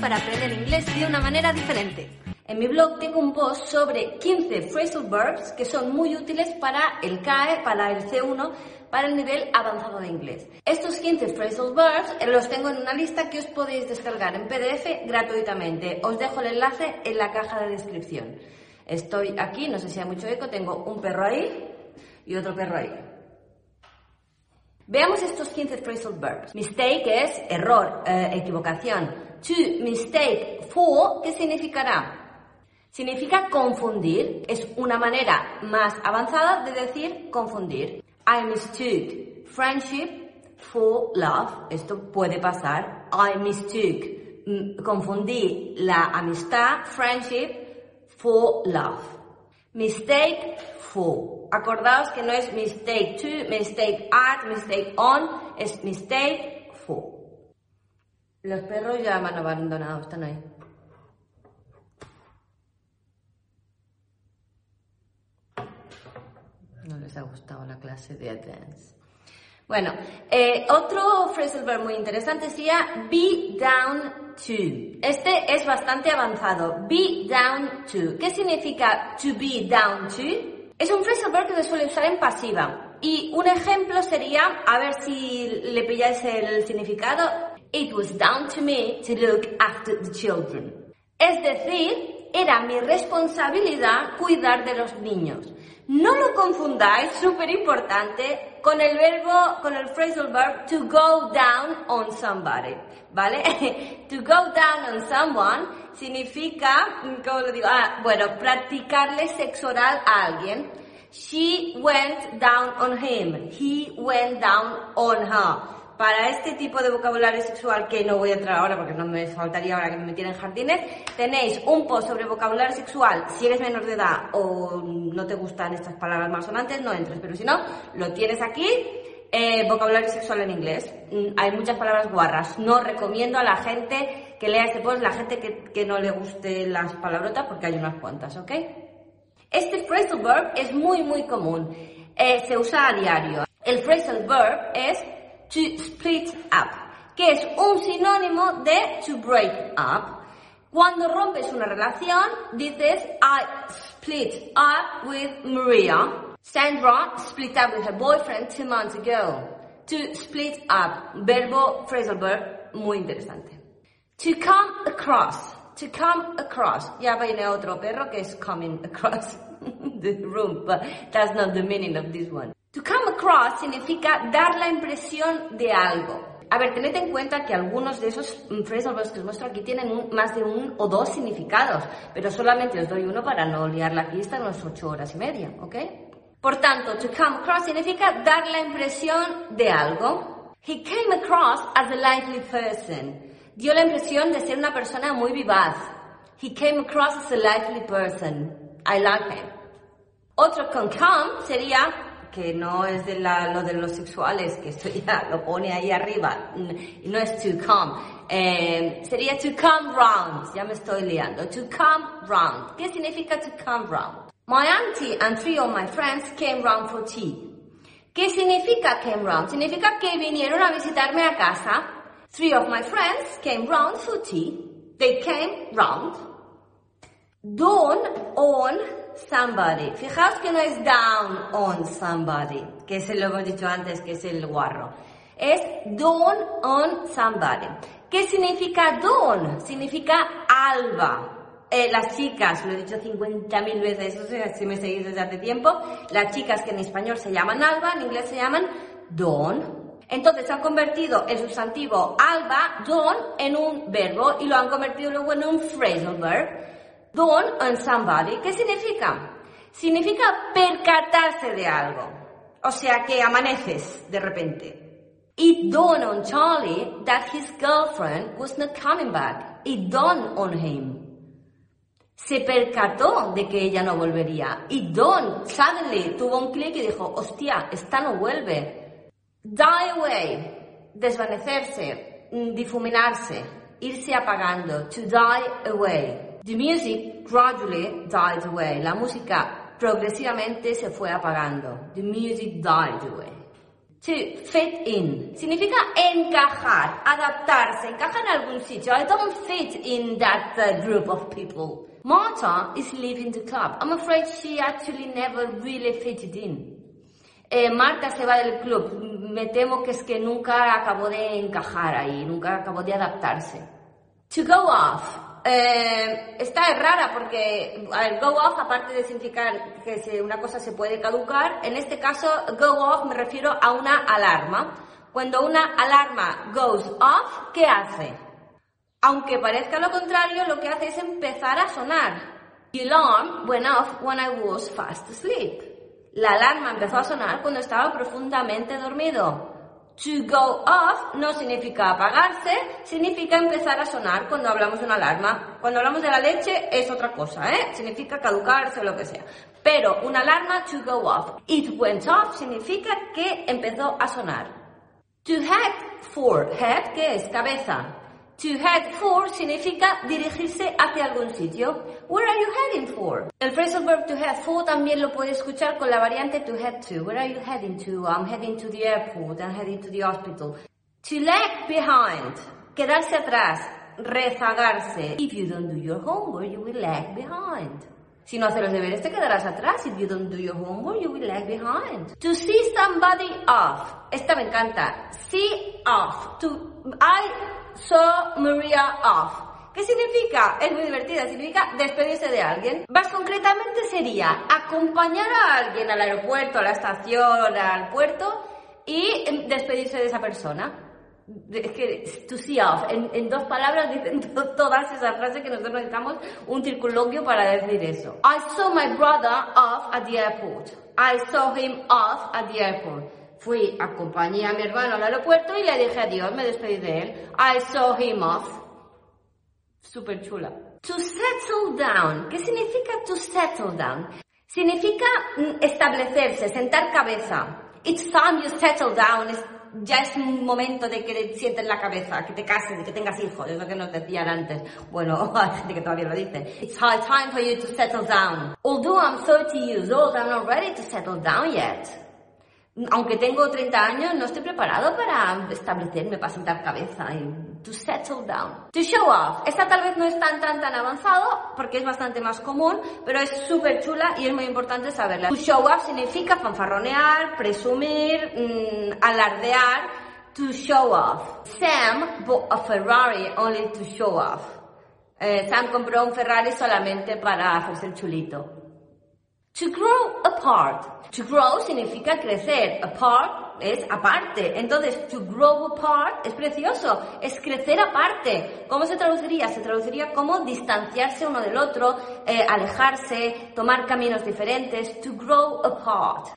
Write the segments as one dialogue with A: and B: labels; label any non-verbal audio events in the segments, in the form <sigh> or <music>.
A: Para aprender inglés de una manera diferente. En mi blog tengo un post sobre 15 phrasal verbs que son muy útiles para el CAE, para el C1, para el nivel avanzado de inglés. Estos 15 phrasal verbs eh, los tengo en una lista que os podéis descargar en PDF gratuitamente. Os dejo el enlace en la caja de descripción. Estoy aquí, no sé si hay mucho eco, tengo un perro ahí y otro perro ahí. Veamos estos 15 phrasal verbs. Mistake es error, eh, equivocación. To mistake for, ¿qué significará? Significa confundir. Es una manera más avanzada de decir confundir. I mistook friendship for love. Esto puede pasar. I mistook. mm, Confundí la amistad, friendship, for love. Mistake for. Acordaos que no es mistake to, mistake at, mistake on, es mistake for. Los perros ya han abandonado, están ahí. No les ha gustado la clase de dance. Bueno, eh, otro phrasal verb muy interesante sería be down to. Este es bastante avanzado. Be down to. ¿Qué significa to be down to? Es un phrasal verb que se suele usar en pasiva. Y un ejemplo sería, a ver si le pilláis el significado. It was down to me to look after the children. Es decir, era mi responsabilidad cuidar de los niños. No lo confundáis, súper importante, con el verbo, con el phrasal verb to go down on somebody, ¿vale? <laughs> to go down on someone significa, ¿cómo lo digo? Ah, bueno, practicarle sexo oral a alguien. She went down on him. He went down on her. Para este tipo de vocabulario sexual que no voy a entrar ahora porque no me faltaría ahora que me metiera en jardines, tenéis un post sobre vocabulario sexual. Si eres menor de edad o no te gustan estas palabras malsonantes, no entres, pero si no, lo tienes aquí. Eh, vocabulario sexual en inglés. Mm, Hay muchas palabras guarras. No recomiendo a la gente que lea este post, la gente que, no le guste las palabrotas, porque hay unas cuantas, ¿ok? Este phrasal verb es muy, muy común. Eh, se usa a diario. El phrasal verb es to split up, que es un sinónimo de to break up. Cuando rompes una relación, dices I split up with Maria. Sandra split up with her boyfriend two months ago. To split up, verbo, phrasal verb, muy interesante. To come across. To come across. Ya viene otro perro que es coming across <laughs> the room, but that's not the meaning of this one. To come across significa dar la impresión de algo. A ver, tened en cuenta que algunos de esos mm, phrasal verbs que os muestro aquí tienen más de un o dos significados, pero solamente os doy uno para no liarla aquí hasta las ocho horas y media, ¿ok? Por tanto, to come across significa dar la impresión de algo. He came across as a lively person. Dio la impresión de ser una persona muy vivaz. He came across as a lively person. I like him. Otro con come sería, que no es de la- lo de los sexuales, que esto ya <laughs> lo pone ahí arriba, no es to come, eh, sería to come round, ya me estoy liando, to come round. ¿Qué significa to come round? My auntie and three of my friends came round for tea. ¿Qué significa came round? Significa que vinieron a visitarme a casa. Three of my friends came round for tea. They came round. Down on somebody. Fijaos que no es down on somebody, que es lo hemos dicho antes, que es el guarro. Es down on somebody. ¿Qué significa dawn? Significa alba. Eh, las chicas, lo he dicho 50.000 veces, o sea, si me seguís desde hace tiempo, las chicas que en español se llaman alba, en inglés se llaman dawn. Entonces han convertido el sustantivo alba, dawn, en un verbo y lo han convertido luego en un phrasal verb. Dawn on somebody. ¿Qué significa? Significa percatarse de algo. O sea que amaneces de repente. It dawned on Charlie that his girlfriend was not coming back. It dawned on him. Se percató de que ella no volvería. It dawned, suddenly, tuvo un clic y dijo, hostia, esta no vuelve. Die away, desvanecerse, mm, difuminarse, irse apagando, to die away. The music gradually died away. La música progresivamente se fue apagando. The music died away. To fit in significa encajar, adaptarse, encajar en algún sitio. I don't fit in that uh, group of people. Marta is leaving the club. I'm afraid she actually never really fitted in. Eh, Marta se va del club. Me temo que es que nunca acabó de encajar ahí, nunca acabó de adaptarse. To go off eh, esta es rara porque el go off, aparte de significar que una cosa se puede caducar, en este caso go off me refiero a una alarma. Cuando una alarma goes off, ¿qué hace? Aunque parezca lo contrario, lo que hace es empezar a sonar. The alarm went off when I was fast asleep. La alarma empezó a sonar cuando estaba profundamente dormido. To go off no significa apagarse, significa empezar a sonar cuando hablamos de una alarma. Cuando hablamos de la leche es otra cosa, ¿eh? Significa caducarse o lo que sea. Pero una alarma, to go off. It went off significa que empezó a sonar. To head for, head, ¿qué es? Cabeza. To head for significa dirigirse hacia algún sitio. Where are you heading for? El phrasal verb to head for también lo puedes escuchar con la variante to head to. Where are you heading to? I'm heading to the airport. I'm heading to the hospital. To lag behind. Quedarse atrás. Rezagarse. If you don't do your homework, you will lag behind. Si no haces los deberes, te quedarás atrás. If you don't do your homework, you will lag behind. To see somebody off. Esta me encanta. See off. To, I saw Maria off. ¿Qué significa? Es muy divertida, significa despedirse de alguien. Más concretamente sería acompañar a alguien al aeropuerto, a la estación, al puerto y despedirse de esa persona. Es que to see off, en, dos palabras <laughs> dicen todas esas frases que nosotros necesitamos un circunloquio para decir eso. I saw my brother off at the airport. I saw him off at the airport. Fui, acompañé a mi hermano al aeropuerto y le dije adiós, me despedí de él. I saw him off. Súper chula. To settle down. ¿Qué significa to settle down? Significa mm, establecerse, sentar cabeza. It's time you settle down. ya es un momento de que sientes la cabeza, que te cases, que tengas hijos. Es lo que nos decían antes. Bueno, <laughs> hay gente que todavía lo dice. It's high time for you to settle down. Although I'm 30 years old, I'm not ready to settle down yet aunque tengo 30 años, no estoy preparado para establecerme, para sentar cabeza y to settle down. To show off. Esta tal vez no es tan, tan, tan avanzado porque es bastante más común, pero es súper chula y es muy importante saberla. To show off significa fanfarronear, presumir, mm, alardear. To show off. Sam bought a Ferrari only to show off. Eh, Sam compró un Ferrari solamente para hacerse chulito. To grow To grow significa crecer. Apart es aparte. Entonces, to grow apart es precioso. Es crecer aparte. ¿Cómo se traduciría? Se traduciría como distanciarse uno del otro, eh, alejarse, tomar caminos diferentes. To grow apart.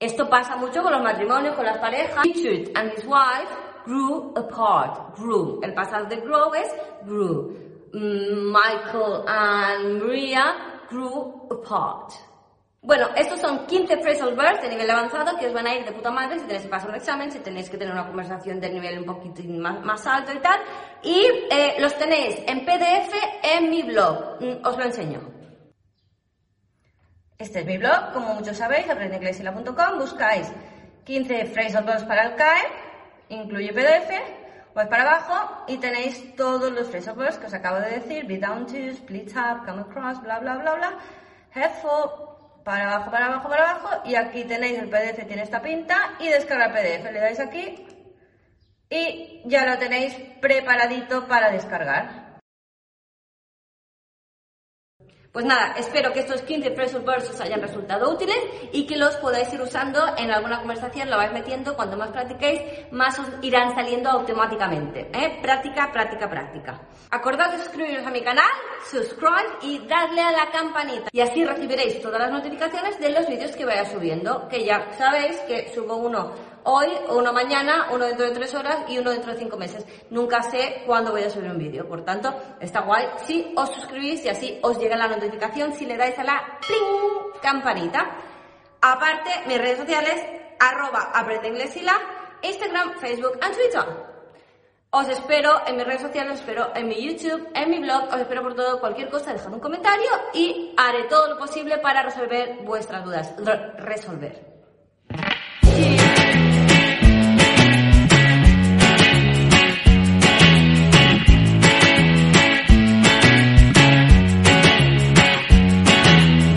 A: Esto pasa mucho con los matrimonios, con las parejas. Richard and his wife grew apart. Grew. El pasado de grow es grew. Mm, Michael and Maria grew apart. Bueno, estos son 15 phrasal verbs de nivel avanzado que os van a ir de puta madre si tenéis que pasar un examen, si tenéis que tener una conversación de nivel un poquito más, alto y tal. Y eh, los tenéis en PDF en mi blog. Mm, os lo enseño. Este es mi blog, como muchos sabéis, aprendeinglesila.com. Buscáis 15 phrasal verbs para el CAE, incluye PDF. Vais para abajo y tenéis todos los phrasal verbs que os acabo de decir, be down to, split up, come across, bla bla bla bla, have for, para abajo, para abajo, para abajo y aquí tenéis el PDF, tiene esta pinta y descargar PDF. Le dais aquí y ya lo tenéis preparadito para descargar. Pues nada, espero que estos 15 Phrasal Verbs os hayan resultado útiles y que los podáis ir usando en alguna conversación, lo vais metiendo, cuanto más practiquéis, más os irán saliendo automáticamente. ¿eh? Práctica, práctica, práctica. Acordad de suscribiros a mi canal, subscribe y darle a la campanita. Y así recibiréis todas las notificaciones de los vídeos que vaya subiendo, que ya sabéis que subo uno hoy, uno mañana, uno dentro de tres horas y uno dentro de cinco meses. Nunca sé cuándo voy a subir un vídeo, por tanto, está guay si os suscribís y así os llega la notificación si le dais a la pling campanita. Aparte, mis redes sociales, arroba Instagram, Facebook y Twitter. Os espero en mis redes sociales, os espero en mi YouTube, en mi blog, os espero por todo, cualquier cosa, dejad un comentario y haré todo lo posible para resolver vuestras dudas. resolver.